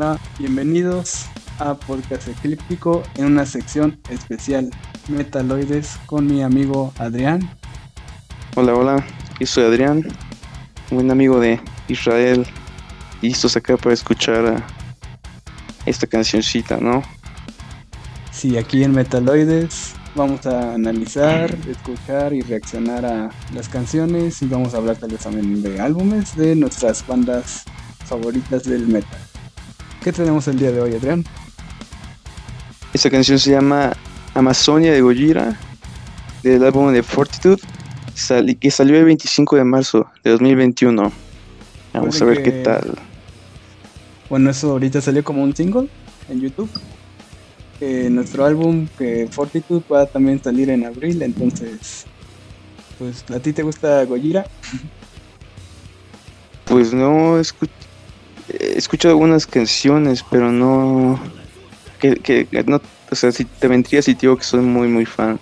Hola, bienvenidos a Podcast Eclíptico en una sección especial Metaloides con mi amigo Adrián. Hola, hola, yo soy Adrián, un buen amigo de Israel, listos acá para escuchar esta cancioncita, ¿no? Sí, aquí en Metaloides vamos a analizar, escuchar y reaccionar a las canciones y vamos a hablar tal vez también de álbumes de nuestras bandas favoritas del metal. ¿Qué tenemos el día de hoy, Adrián? Esta canción se llama Amazonia de Gojira, del álbum de Fortitude, que salió el 25 de marzo de 2021. Vamos a ver qué tal. Bueno, eso ahorita salió como un single en YouTube. nuestro álbum, que Fortitude, va a también salir en abril, entonces, pues, ¿a ti te gusta Gojira? Pues no, escucho he escuchado algunas canciones, pero no. Que, no o sea, si te mentiría si te digo que soy muy, muy fan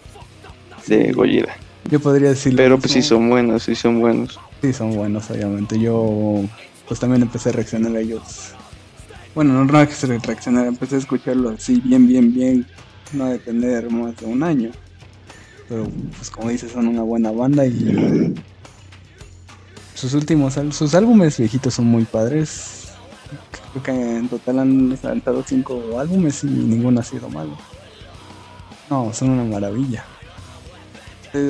de Gojira. Yo podría decirlo. Pero pues sí son buenos, sí son buenos. Sí son buenos, obviamente. Yo pues también empecé a reaccionar a ellos. Bueno, no, no que se reaccionar, empecé a escucharlo así bien, bien, bien. No de tener más de un año. Pero pues como dices, son una buena banda y sus últimos sus álbumes viejitos son muy padres Creo que en total han lanzado cinco álbumes y ninguno ha sido malo. No, son una maravilla.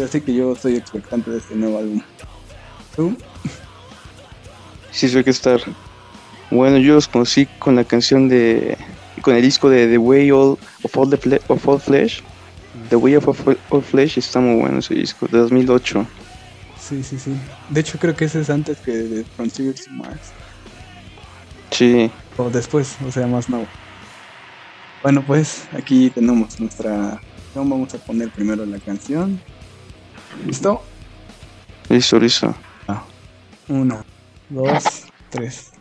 Así que yo estoy expectante de este nuevo álbum. ¿Tú? Sí, soy que estar. Bueno, yo los conocí con la canción de. con el disco de The Way of, all the of All Flesh. The Way of All Flesh está muy bueno ese disco, de 2008. Sí, sí, sí. De hecho, creo que ese es antes que de Frontiers Mars. Sí. O después, o sea, más nuevo. Bueno, pues aquí tenemos nuestra. Vamos a poner primero la canción. ¿Listo? Listo, listo. Ah. Uno, dos, tres.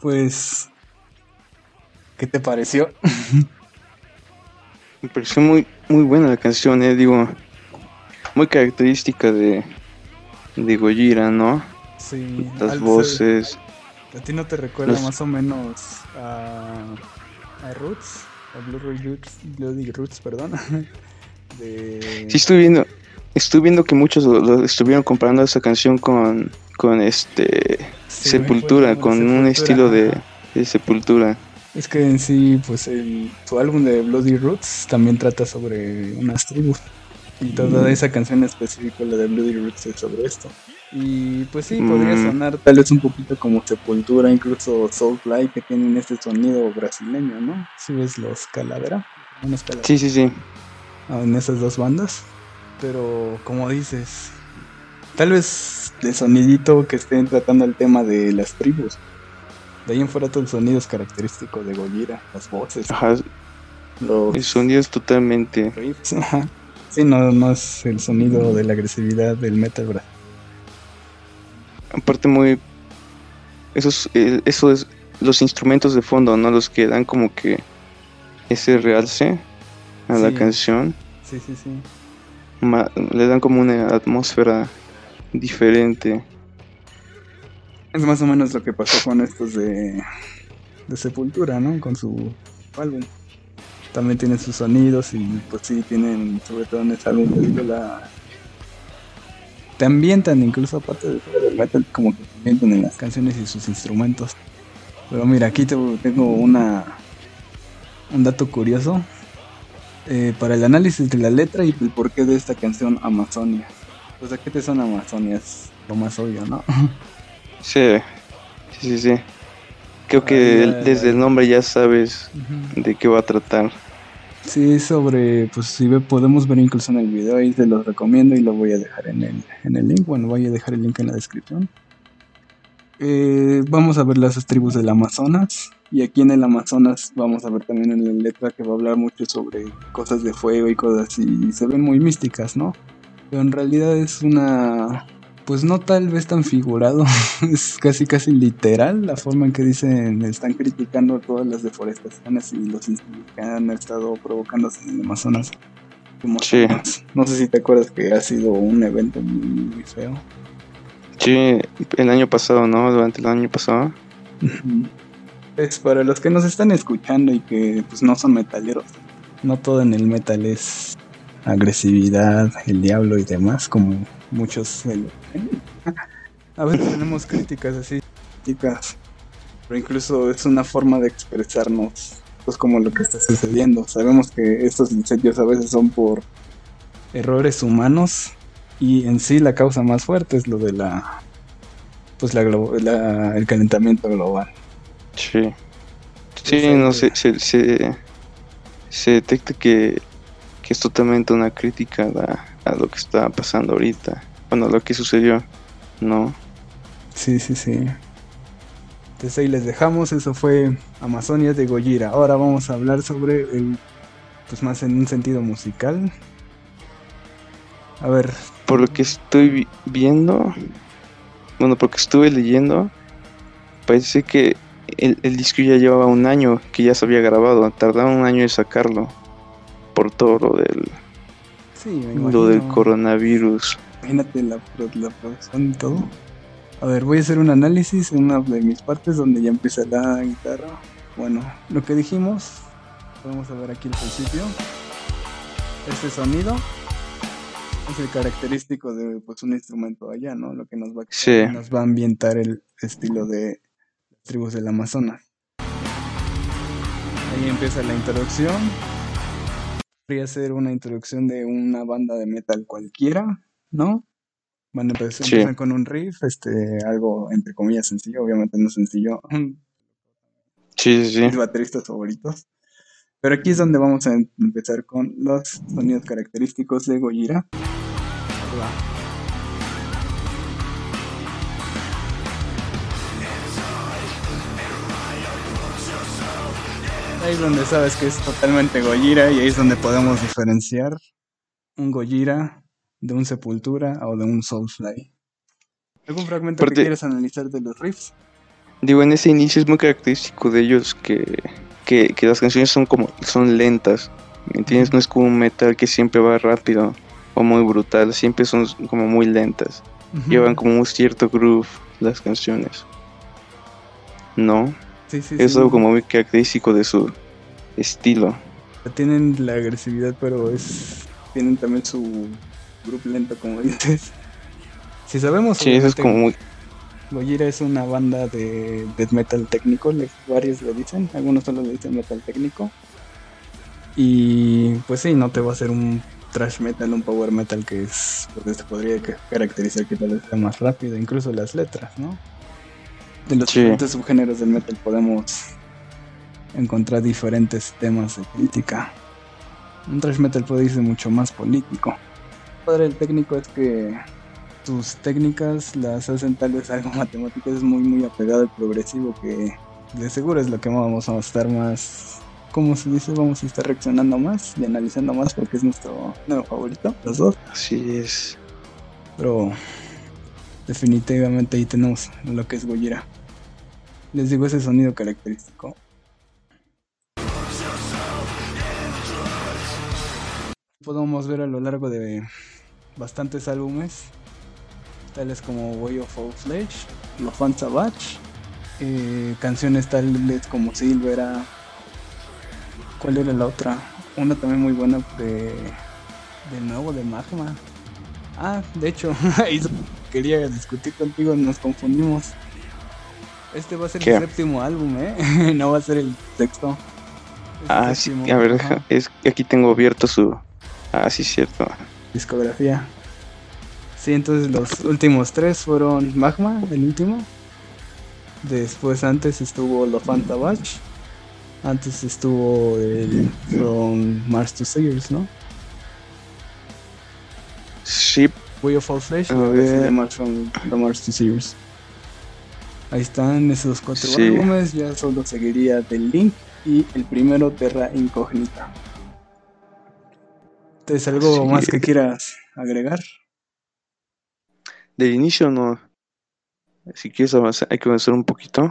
Pues, ¿qué te pareció? Me pareció muy, muy buena la canción, eh, digo, muy característica de, de Gojira, ¿no? Sí. Las al- voces. ¿A ti no te recuerda Los- más o menos a, a Roots? A Bloody Roots, Bloody Roots, perdón. De... Sí, estoy viendo, estoy viendo que muchos lo, lo estuvieron comparando esa canción con, con este Sí, Sepultura, con un estilo de, Sepultura. Es que en sí, pues el, su álbum de Bloody Roots también trata sobre unas tribus. Y toda esa canción específica, la de Bloody Roots, es sobre esto. Y pues sí, podría Mm. sonar tal vez un poquito como Sepultura, incluso Soulfly, que tienen este sonido brasileño, ¿no? Si ves los Calavera, unos Calavera Sí, sí, sí. ah, en esas dos bandas. Pero como dices, tal vez de sonidito que estén tratando el tema de las tribus. De ahí en fuera todo el sonido es característico de Gojira, las voces, Ajá, los el sonido es totalmente. riffs. ajá. Sí, no, no es el sonido de la agresividad del metal bra- Aparte, muy. Eh, eso es los instrumentos de fondo, ¿no? Los que dan como que ese realce a la canción. Sí, sí, sí. ma- le dan como una atmósfera diferente. Es más o menos lo que pasó con estos de, Sepultura, ¿no? Con su álbum. También tienen sus sonidos y pues sí, tienen, sobre todo en este álbum, la... Te ambientan, incluso aparte de todo el metal, como que te ambientan en las canciones y sus instrumentos. Pero mira, aquí te- tengo una un dato curioso eh, para el análisis de la letra y el porqué de esta canción Amazonia. Pues a qué te suena Amazonia, es lo más obvio, ¿no? Sí, sí, sí. sí. Creo que desde el nombre ya sabes de qué va a tratar. Sí, sobre, pues si ve, podemos ver incluso en el video, ahí te los recomiendo y lo voy a dejar en el, en el link, bueno, voy a dejar el link en la descripción. Eh, vamos a ver las tribus del Amazonas y aquí en el Amazonas vamos a ver también en la letra que va a hablar mucho sobre cosas de fuego y cosas así, y se ven muy místicas, ¿no? Pero en realidad es una, pues no tal vez tan figurado, es casi casi literal la forma en que dicen, están criticando todas las deforestaciones y los incendios que han estado provocándose en el Amazonas. últimos Sí. No sé si te acuerdas que ha sido un evento muy, muy feo. Sí, el año pasado, ¿no? Durante el año pasado. Pues para los que nos están escuchando y que pues no son metaleros, no todo en el metal es agresividad, el diablo y demás, como muchos se. A veces tenemos críticas así, críticas, pero incluso es una forma de expresarnos, pues como lo que está sucediendo. Sabemos que estos incendios a veces son por errores humanos y en sí la causa más fuerte es lo de la, pues la, la- el calentamiento global. Sí. Sí, no sé, se, se, se detecta que, que es totalmente una crítica a, a lo que está pasando ahorita. Bueno, lo que sucedió, ¿no? Sí, sí, sí. Entonces ahí les dejamos, eso fue Amazonia de Gojira. Ahora vamos a hablar sobre el, pues más en un sentido musical. A ver, Por lo que estoy vi- viendo, bueno, porque estuve leyendo, parece que el, el disco ya llevaba un año que ya se había grabado, tardaron un año en sacarlo por todo lo del, sí, me lo del coronavirus. Imagínate la, la producción y todo. A ver, voy a hacer un análisis en una de mis partes donde ya empieza la guitarra. Bueno, lo que dijimos, podemos ver aquí al principio. Este sonido es el característico de pues un instrumento allá, ¿no? Lo que nos va a, Sí. nos va a ambientar el estilo de las tribus del Amazonas. Ahí empieza la introducción. Podría ser una introducción de una banda de metal cualquiera, ¿no? Van a empezar, Sí. con un riff, este, algo entre comillas sencillo, obviamente no sencillo, Sí, sí, sí. mis bateristas favoritos. Pero aquí es donde vamos a em- empezar con los sonidos característicos de Gojira. Ahí es donde sabes que es totalmente Gojira y ahí es donde podemos diferenciar un Gojira de un Sepultura o de un Soulfly. ¿Algún fragmento que quieras analizar de los riffs? Digo, en ese inicio es muy característico de ellos que, que, que las canciones son como son lentas. ¿Me entiendes? No es como un metal que siempre va rápido o muy brutal, siempre son como muy lentas. Ujú. Llevan como un cierto groove las canciones. ¿No? Sí, sí, Es sí. algo como muy característico de su estilo. Tienen la agresividad, pero es tienen también su grupo lento, como dices. Si sabemos, Sí, eso es como muy... Gojira es una banda de death metal técnico, le- varios le dicen, algunos solo le dicen metal técnico. Y pues sí, no te va a hacer un thrash metal, un power metal que es, pues se podría ca- caracterizar que tal vez sea más rápido, incluso las letras, ¿no? De los Sí. diferentes subgéneros del metal podemos encontrar diferentes temas de crítica. Un thrash metal puede irse mucho más político. Padre del técnico es que sus técnicas las hacen tal vez algo matemáticas, es muy muy apegado al progresivo que de seguro es lo que vamos a estar más, ¿cómo se dice? Vamos a estar reaccionando más y analizando más porque es nuestro nuevo favorito, los dos. Así es. Pero definitivamente ahí tenemos lo que es Gojira. Les digo ese sonido característico. Podemos ver a lo largo de bastantes álbumes, tales como Way of All Flesh, Lo Fan Savage, eh, canciones tales como Silvera. ¿Cuál era la otra? Una también muy buena de, de nuevo de Magma. Ah, de hecho, quería discutir contigo, nos confundimos. Este va a ser ¿Qué? el séptimo álbum, ¿eh? no va a ser el sexto. Ah, sí, a ver, deja- es que aquí tengo abierto su... Ah, sí, cierto. discografía. Sí, entonces los últimos tres fueron Magma, el último. Después antes estuvo Lo Fantabach. Antes estuvo el From Mars to Sears, ¿no? Sí, Way of All Flesh ver. se llama From, From Mars to Sears. Ahí están esos cuatro Sí. álbumes, ya solo seguiría The Link y el primero Terra Incognita. Entonces, ¿algo Sí. más que quieras agregar? del inicio no. Si quieres avanzar, hay que avanzar un poquito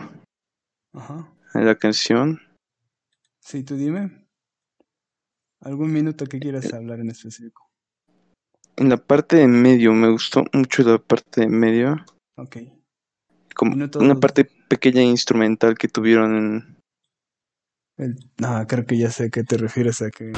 Ajá. en la canción. Sí, tú dime. ¿Algún minuto que quieras hablar en específico? En la parte de medio, me gustó mucho la parte de medio. Ok. Como una parte pequeña instrumental que tuvieron en... El- ah, creo que ya sé a qué te refieres a que...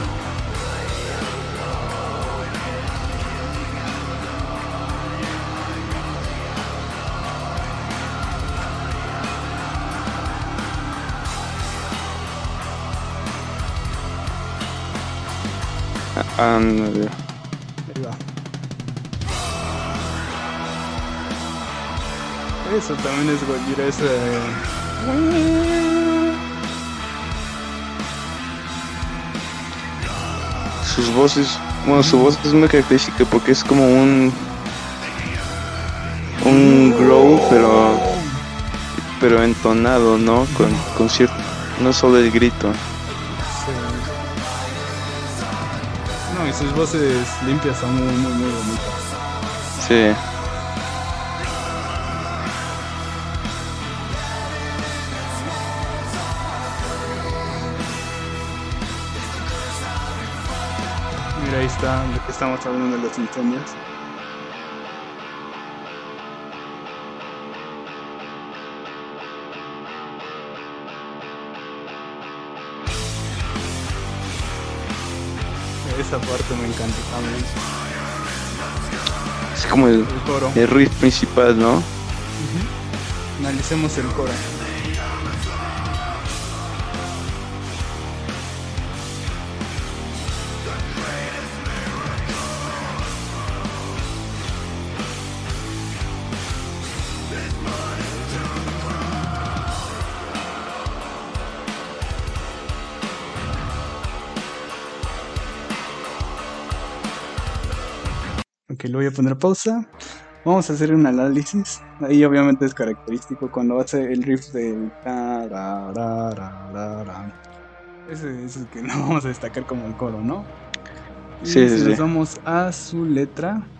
ah, ándale. Ahí Eso también es Gojira, ese... sus voces, bueno, su voz es muy característica porque es como un un growl, pero pero entonado, ¿no? Con, con cierto, no solo el grito. Sí. No, y sus voces limpias son muy, muy, muy bonitas. Sí, está, estamos hablando de los incendios. Esa parte me encanta también. es como el, El coro. el riff principal, ¿no? Analicemos el coro. Ok, le voy a poner pausa. Vamos a hacer un análisis. Ahí obviamente es característico cuando hace el riff del. Ese es el que no vamos a destacar como el coro, ¿no? Y Sí, sí, si sí. nos vamos a su letra.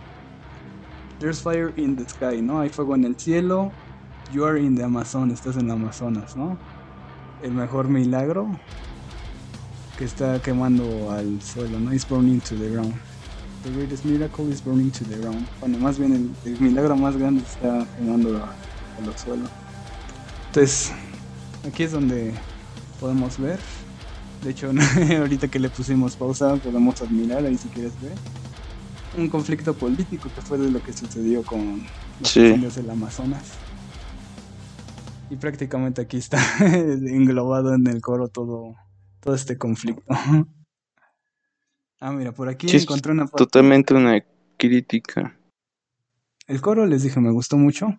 There's fire in the sky, ¿no? Hay fuego en el cielo. You are in the Amazon, estás en Amazonas, ¿no? El mejor milagro que está quemando al suelo, ¿no? It's burning to the ground. The greatest miracle is burning to the ground. Bueno, más bien el, milagro más grande está quemando al suelo. Entonces, aquí es donde podemos ver. De hecho, ahorita que le pusimos pausa, podemos admirar ahí si quieres ver. Un conflicto político que fue de lo que sucedió con los sí. del Amazonas. Y prácticamente aquí está englobado en el coro todo, todo este conflicto. ah, mira, por aquí encontré una Totalmente una crítica. El coro, les dije, me gustó mucho.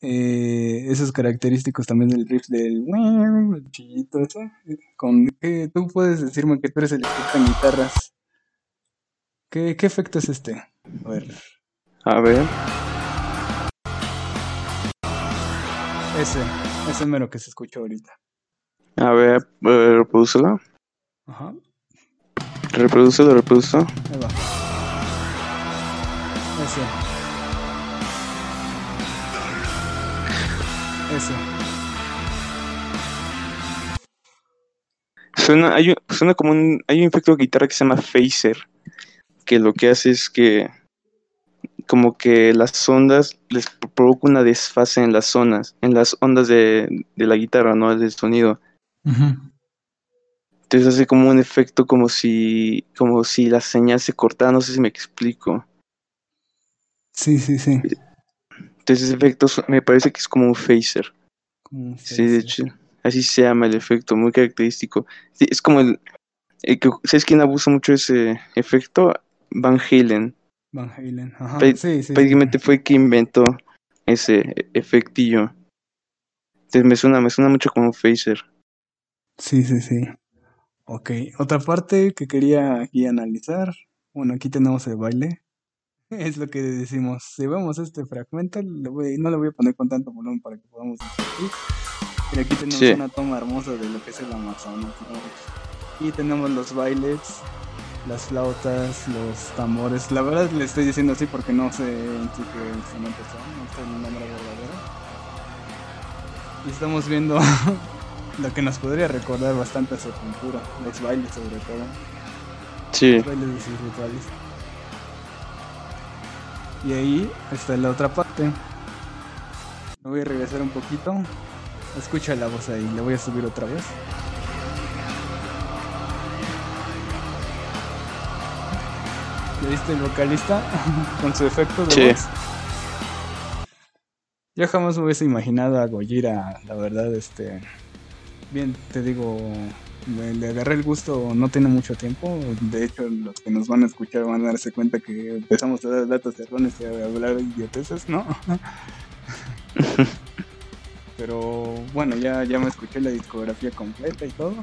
Eh, esos característicos también del riff del chillito ese. Con, eh, tú puedes decirme que tú eres el experto en guitarras. ¿Qué, ¿Qué efecto es este? A ver. A ver. Ese, ese mero que se escucha ahorita. A ver, reproducelo. Ajá. Reproducelo, reproducelo. Ahí va. Ese. Ese. Suena, hay, suena como un, hay un efecto de guitarra que se llama phaser, que lo que hace es que como que las ondas les provoca una desfase en las zonas, en las ondas de, la guitarra, ¿no? Del sonido. Entonces hace como un efecto como si, como si la señal se cortara, no sé si me explico. Sí, sí, sí. Entonces ese efecto me parece que es como un phaser. Sí, de hecho, así se llama el efecto, muy característico. es como el, el que, ¿sabes quién abusa mucho de ese efecto? Van Halen. Van Halen, ajá. sí, sí, prácticamente fue quien inventó ese efectillo. Entonces me suena, me suena mucho como Phaser. Sí, sí, sí. Ok, otra parte que quería aquí analizar. Bueno, aquí tenemos el baile. Es lo que decimos. Si vemos este fragmento, no le voy a poner con tanto volumen para que podamos discutir. Pero aquí tenemos una toma hermosa de lo que es el Amazonas. Y tenemos los bailes las flautas, los tambores. La verdad le estoy diciendo así porque no sé en sí qué instrumento son, no sé el nombre verdadero. Y estamos viendo lo que nos podría recordar bastante a su cultura, los bailes sobre todo. Sí. Los bailes de sus rituales. Y ahí está la otra parte. Me voy a regresar un poquito. Escucha la voz ahí, le voy a subir otra vez. ¿Ya viste el vocalista? Con su efecto de voz. Yo jamás me hubiese imaginado a Gojira, la verdad, este... Bien, te digo, le agarré el gusto no tiene mucho tiempo. De hecho, los que nos van a escuchar van a darse cuenta que empezamos a dar datos erróneos y a hablar de idioteces, ¿no? Pero bueno, ya, ya me escuché la discografía completa y todo.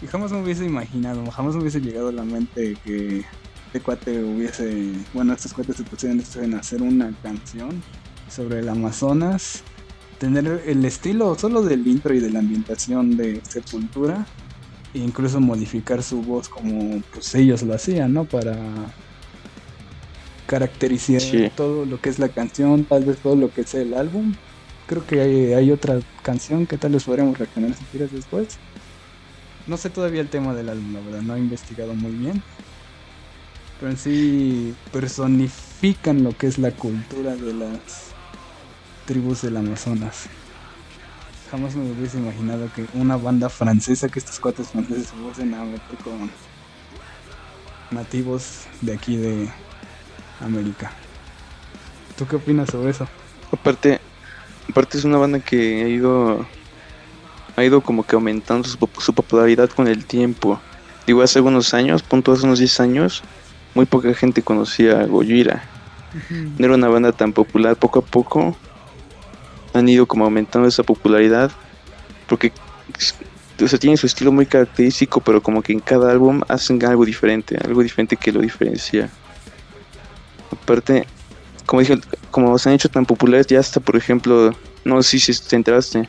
Y jamás me hubiese imaginado, jamás me hubiese llegado a la mente que este cuate hubiese, bueno, estos cuates se pusieron en hacer una canción sobre el Amazonas, tener el estilo solo del intro y de la ambientación de Sepultura, e incluso modificar su voz como pues ellos lo hacían, ¿no? Para caracterizar todo lo que es la canción, tal vez todo lo que es el álbum. Creo que hay, hay otra canción que tal vez podríamos reaccionar si quieres después. No sé todavía el tema del álbum, la verdad, no he investigado muy bien pero en sí personifican lo que es la cultura de las tribus del Amazonas. Jamás me hubiese imaginado que una banda francesa, que estos cuatro franceses se fuesen a meter con nativos de aquí de América. ¿Tú qué opinas sobre eso? Aparte, aparte es una banda que ha ido ha ido como que aumentando su, su popularidad con el tiempo. Digo, hace unos años, punto hace unos 10 años, muy poca gente conocía a Gojira. No era una banda tan popular, poco a poco han ido como aumentando esa popularidad porque o sea, tienen su estilo muy característico, pero como que en cada álbum hacen algo diferente, algo diferente que lo diferencia. Aparte, como dije, como se han hecho tan populares, ya hasta por ejemplo, no sé si te enteraste,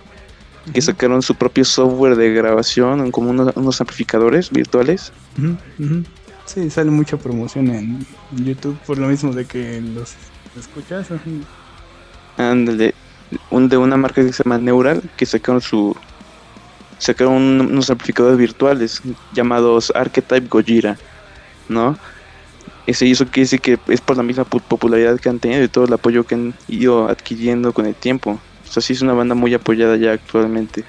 que sacaron su propio software de grabación, como unos, amplificadores virtuales. Sí, sale mucha promoción en YouTube por lo mismo de que los escuchas. Ándale. Un, de una marca que se llama Neural, que sacaron su sacaron unos amplificadores virtuales llamados Archetype Gojira, ¿no? Ese hizo que dice que es por la misma popularidad que han tenido y todo el apoyo que han ido adquiriendo con el tiempo. O sea, sí es una banda muy apoyada ya actualmente.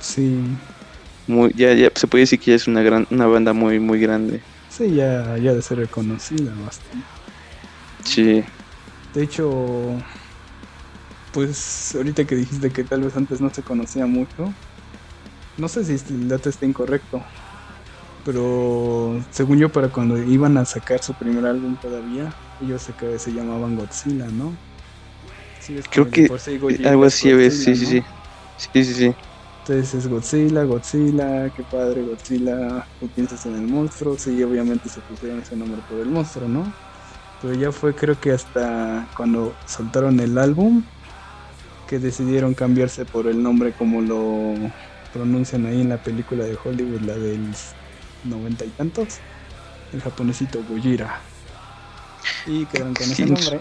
Sí. Muy, ya, ya se puede decir que ya es una gran, una banda muy, muy grande. Sí, ya, ya de ser reconocida bastante. Sí. De hecho, pues ahorita que dijiste que tal vez antes no se conocía mucho, no sé si el dato está incorrecto, pero según yo para cuando iban a sacar su primer álbum todavía, ellos se, se llamaban Godzilla, ¿no? Creo que algo así, sí, sí, sí. Sí, sí, sí. Entonces es Godzilla, Godzilla, qué padre, Godzilla, tú piensas en el monstruo, sí, obviamente se pusieron ese nombre por el monstruo, ¿no? Pero ya fue creo que hasta cuando soltaron el álbum que decidieron cambiarse por el nombre como lo pronuncian ahí en la película de Hollywood, la del noventa y tantos, el japonesito Gojira. Y quedaron con ese nombre.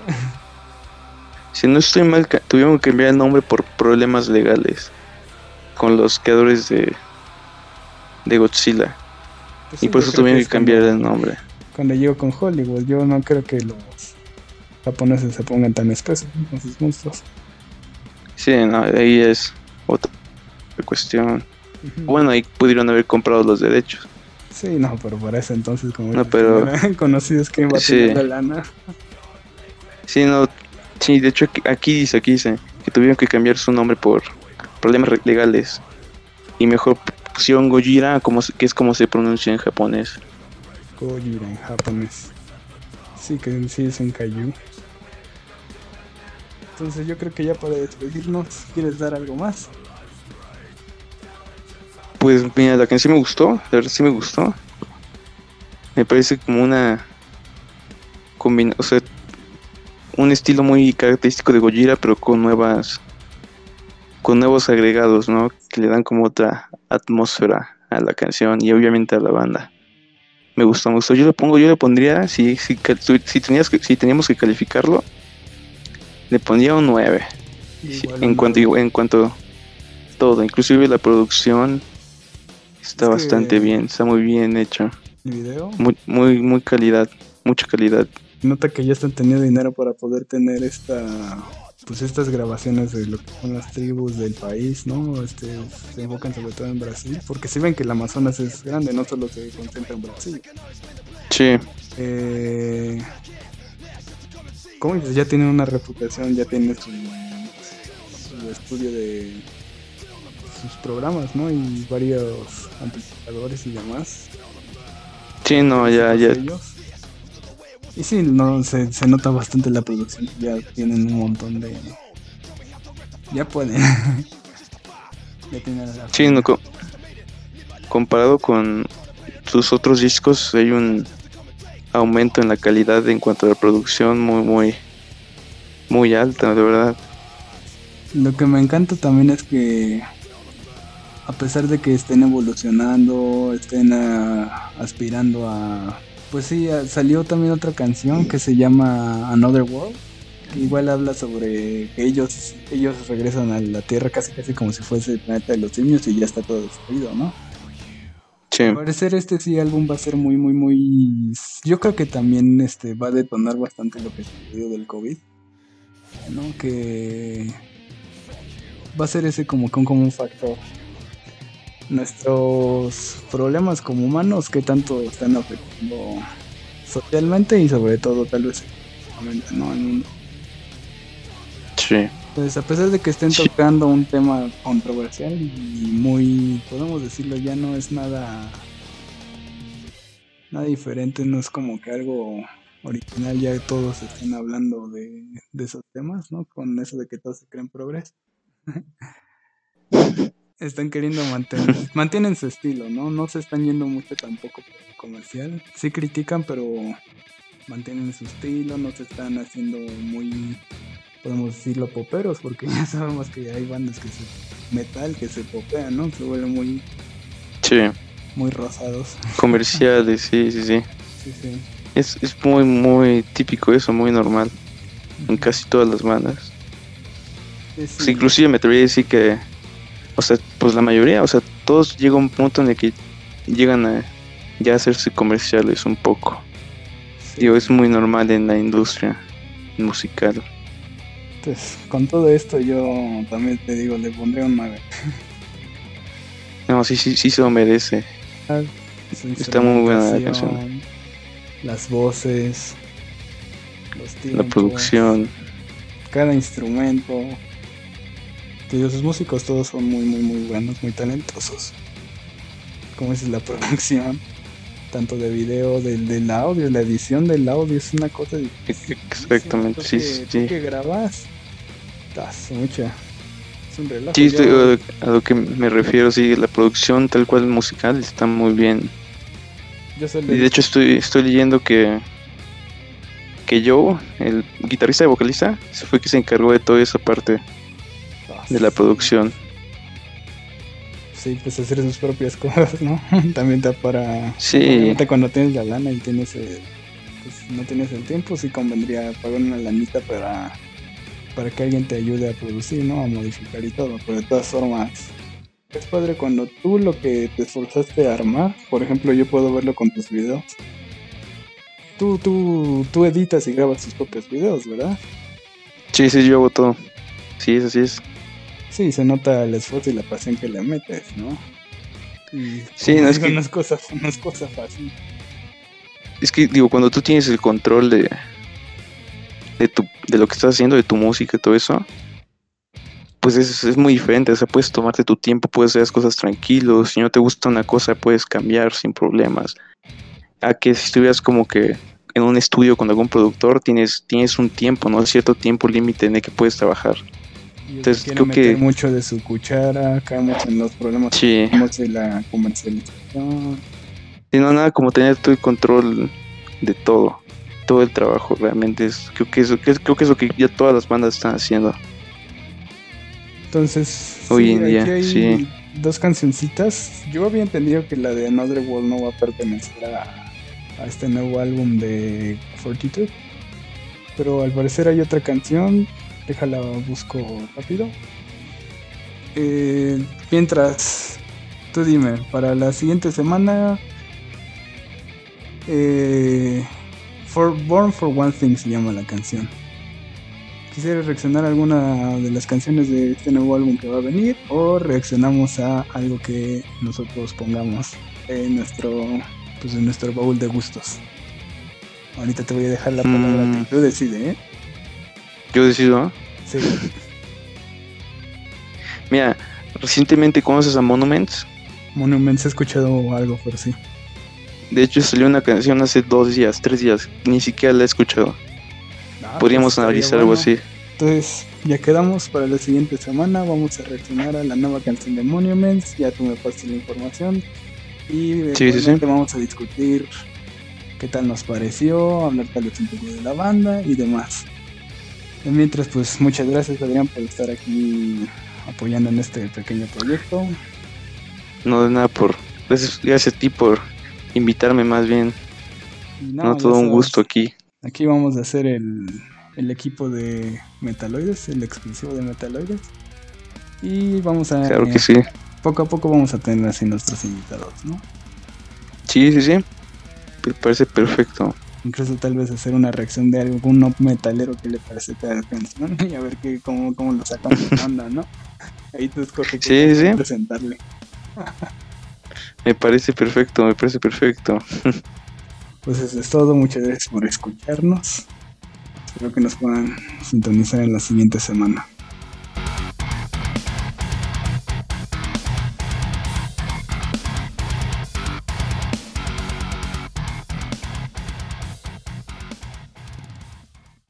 Si no estoy mal, tuvieron que cambiar el nombre por problemas legales con los creadores de, de Godzilla. Pues y por eso tuvieron que, cambiar el nombre. Cuando llego con Hollywood, yo no creo que los japoneses se pongan tan espesos con sus monstruos. Sí, no, ahí es otra cuestión. Bueno, ahí pudieron haber comprado los derechos. Sí, no, pero para ese entonces, como no, pero... conocidos que va a tener la lana. Sí, no, sí, de hecho aquí dice, aquí dice que tuvieron que cambiar su nombre por problemas legales. Y mejor pusieron Gojira, como, que es como se pronuncia en japonés. Gojira en japonés. Sí, que sí es en Kaiju. Entonces yo creo que ya para despedirnos, ¿quieres dar algo más? Pues mira, la canción me gustó, la verdad sí me gustó. Me parece como una combinación, o sea, un estilo muy característico de Gojira, pero con nuevas con nuevos agregados, ¿no? Que le dan como otra atmósfera a la canción y obviamente a la banda. Me gustó, me gustó. Yo lo pongo, yo le pondría, si, si, tenías si teníamos que calificarlo, le pondría un 9. en, cuanto, en cuanto todo, inclusive la producción está bastante bien, está muy bien hecho. ¿El video? Muy, muy, muy calidad, mucha calidad. Nota que ya están teniendo dinero para poder tener esta pues estas grabaciones de lo que son las tribus del país, ¿no? Este, se enfocan sobre todo en Brasil, porque si ven que el Amazonas es grande, no solo se concentra en Brasil. Sí. Eh, Ya tienen una reputación, ya tienen su, estudio de sus programas, ¿no? Y varios amplificadores y demás. Sí, no, ya, ya. Y sí, no, se, se nota bastante la producción. Ya tienen un montón de. Ya pueden. ya tienen la sí, no, comparado con sus otros discos, hay un aumento en la calidad en cuanto a la producción muy, muy, muy alta, de verdad. Lo que me encanta también es que a pesar de que estén evolucionando, estén aspirando a pues sí, ah, salió también otra canción que se llama Another World. igual habla sobre que ellos, ellos regresan a la Tierra casi casi como si fuese el planeta de los simios y ya está todo destruido, ¿no? Sí. Al parecer este sí álbum va a ser muy, muy, muy... Yo creo que también este va a detonar bastante lo que sucedió del COVID. ¿No? Que va a ser ese como, como un factor nuestros problemas como humanos, que tanto están afectando socialmente y sobre todo tal vez ¿no? Sí. Pues a pesar de que estén tocando un tema controversial y muy, podemos decirlo, ya no es nada, nada diferente, no es como que algo original, ya todos estén hablando de, de esos temas, ¿no? Con eso de que todos se creen progreso. están queriendo mantener, mantienen su estilo, ¿no? No se están yendo mucho tampoco por comercial. Sí critican, pero mantienen su estilo, no se están haciendo muy, podemos decirlo, poperos, porque ya sabemos que hay bandas que se, metal, que se popean, ¿no? Se vuelven muy, sí. muy rosados. Comerciales, sí, sí, sí. Sí, sí. Es, es muy, muy típico eso, muy normal en casi todas las bandas. Pues inclusive me atrevería a decir que, o sea, pues la mayoría, o sea, todos llegan a un punto en el que llegan a ya hacerse comerciales un poco. Digo, es muy normal en la industria musical. Pues con todo esto yo también te digo, le pondré un 9. No, sí, sí, sí se lo merece. Ah, Está muy buena la canción. Las voces, los tiempos, La producción. cada instrumento. Tío, sus músicos todos son muy, muy, muy buenos, muy talentosos. Como es la producción, tanto de video, del, del audio, la edición del audio es una cosa difícil. Exactamente, sí, que, sí. que grabas, mucha. Es un relajo. Sí, estoy- a lo que me refiero, sí, la producción tal cual musical está muy bien. yo Y de hecho estoy, estoy leyendo que que Joe, el guitarrista y vocalista, se fue que se encargó de toda esa parte de la producción. Sí, pues hacer sus propias cosas, ¿no? También da para... Sí. Cuando tienes la lana y tienes el... Pues no tienes el tiempo, sí convendría pagar una lanita para... Para que alguien te ayude a producir, ¿no? A modificar y todo. Pero de todas formas... Es padre cuando tú lo que te esforzaste a armar, por ejemplo, yo puedo verlo con tus videos. Tú, tú, tú editas y grabas tus propios videos, ¿verdad? Sí, sí, yo hago todo. Sí, eso sí es. Sí, se nota el esfuerzo y la pasión que le metes, ¿no? Y Sí, no, es que- no es cosa, no es cosa fácil. Es que digo, cuando tú tienes el control de de lo que estás haciendo, de tu música y todo eso, pues es, es muy diferente, o sea, puedes tomarte tu tiempo, puedes hacer las cosas tranquilos, si no te gusta una cosa puedes cambiar sin problemas. A que si estuvieras como que en un estudio con algún productor, tienes tienes un tiempo, ¿no? Cierto tiempo límite en el que puedes trabajar. Y Entonces, creo meter que- mucho de su cuchara, caemos en los problemas Sí. de la comercialización. Sí, no, nada como tener todo el control de todo, todo el trabajo, realmente es, creo que eso, creo que es lo que ya todas las bandas están haciendo. Entonces, Hoy sí, en día, hay sí. dos cancioncitas. Yo había entendido que la de Another World no va a pertenecer a, a este nuevo álbum de Fortitude. Pero al parecer hay otra canción. Déjala busco rápido. Eh, mientras, tú dime, para la siguiente semana. Eh, for, Born for One Thing se llama la canción. Quisiera reaccionar a alguna de las canciones de este nuevo álbum que va a venir o reaccionamos a algo que nosotros pongamos en nuestro pues en nuestro baúl de gustos. Ahorita te voy a dejar la palabra, Mm. tú decide, ¿eh? Yo decido. Sí. mira, recientemente conoces a Monuments, Monuments he escuchado algo por sí. De hecho salió una canción hace dos días, tres días, ni siquiera la he escuchado. Ah, Podríamos pues, estaría analizar algo así. Entonces, ya quedamos para la siguiente semana. Vamos a reaccionar a la nueva canción de Monuments. Ya tú me pasaste la información. Y Sí, sí, sí. vamos a discutir qué tal nos pareció, hablar tal vez un poco de la banda y demás. Y mientras, pues muchas gracias Adrián por estar aquí apoyando en este pequeño proyecto. No de nada por, gracias, gracias a ti por invitarme más bien, no, todo un gusto aquí. Aquí vamos a hacer el, el equipo de Metaloides, el exclusivo de Metaloides. Y vamos a... Claro eh, que sí. poco a poco vamos a tener así nuestros invitados, ¿no? Sí, sí, sí. Me parece perfecto. Incluso tal vez hacer una reacción de algún no metalero que le parece tal canción y a ver qué, cómo, cómo lo sacamos de onda, ¿no? Ahí tú escoges Sí, sí. presentarle. Me parece perfecto, me parece perfecto. Pues eso es todo, muchas gracias por escucharnos. Espero que nos puedan sintonizar en la siguiente semana.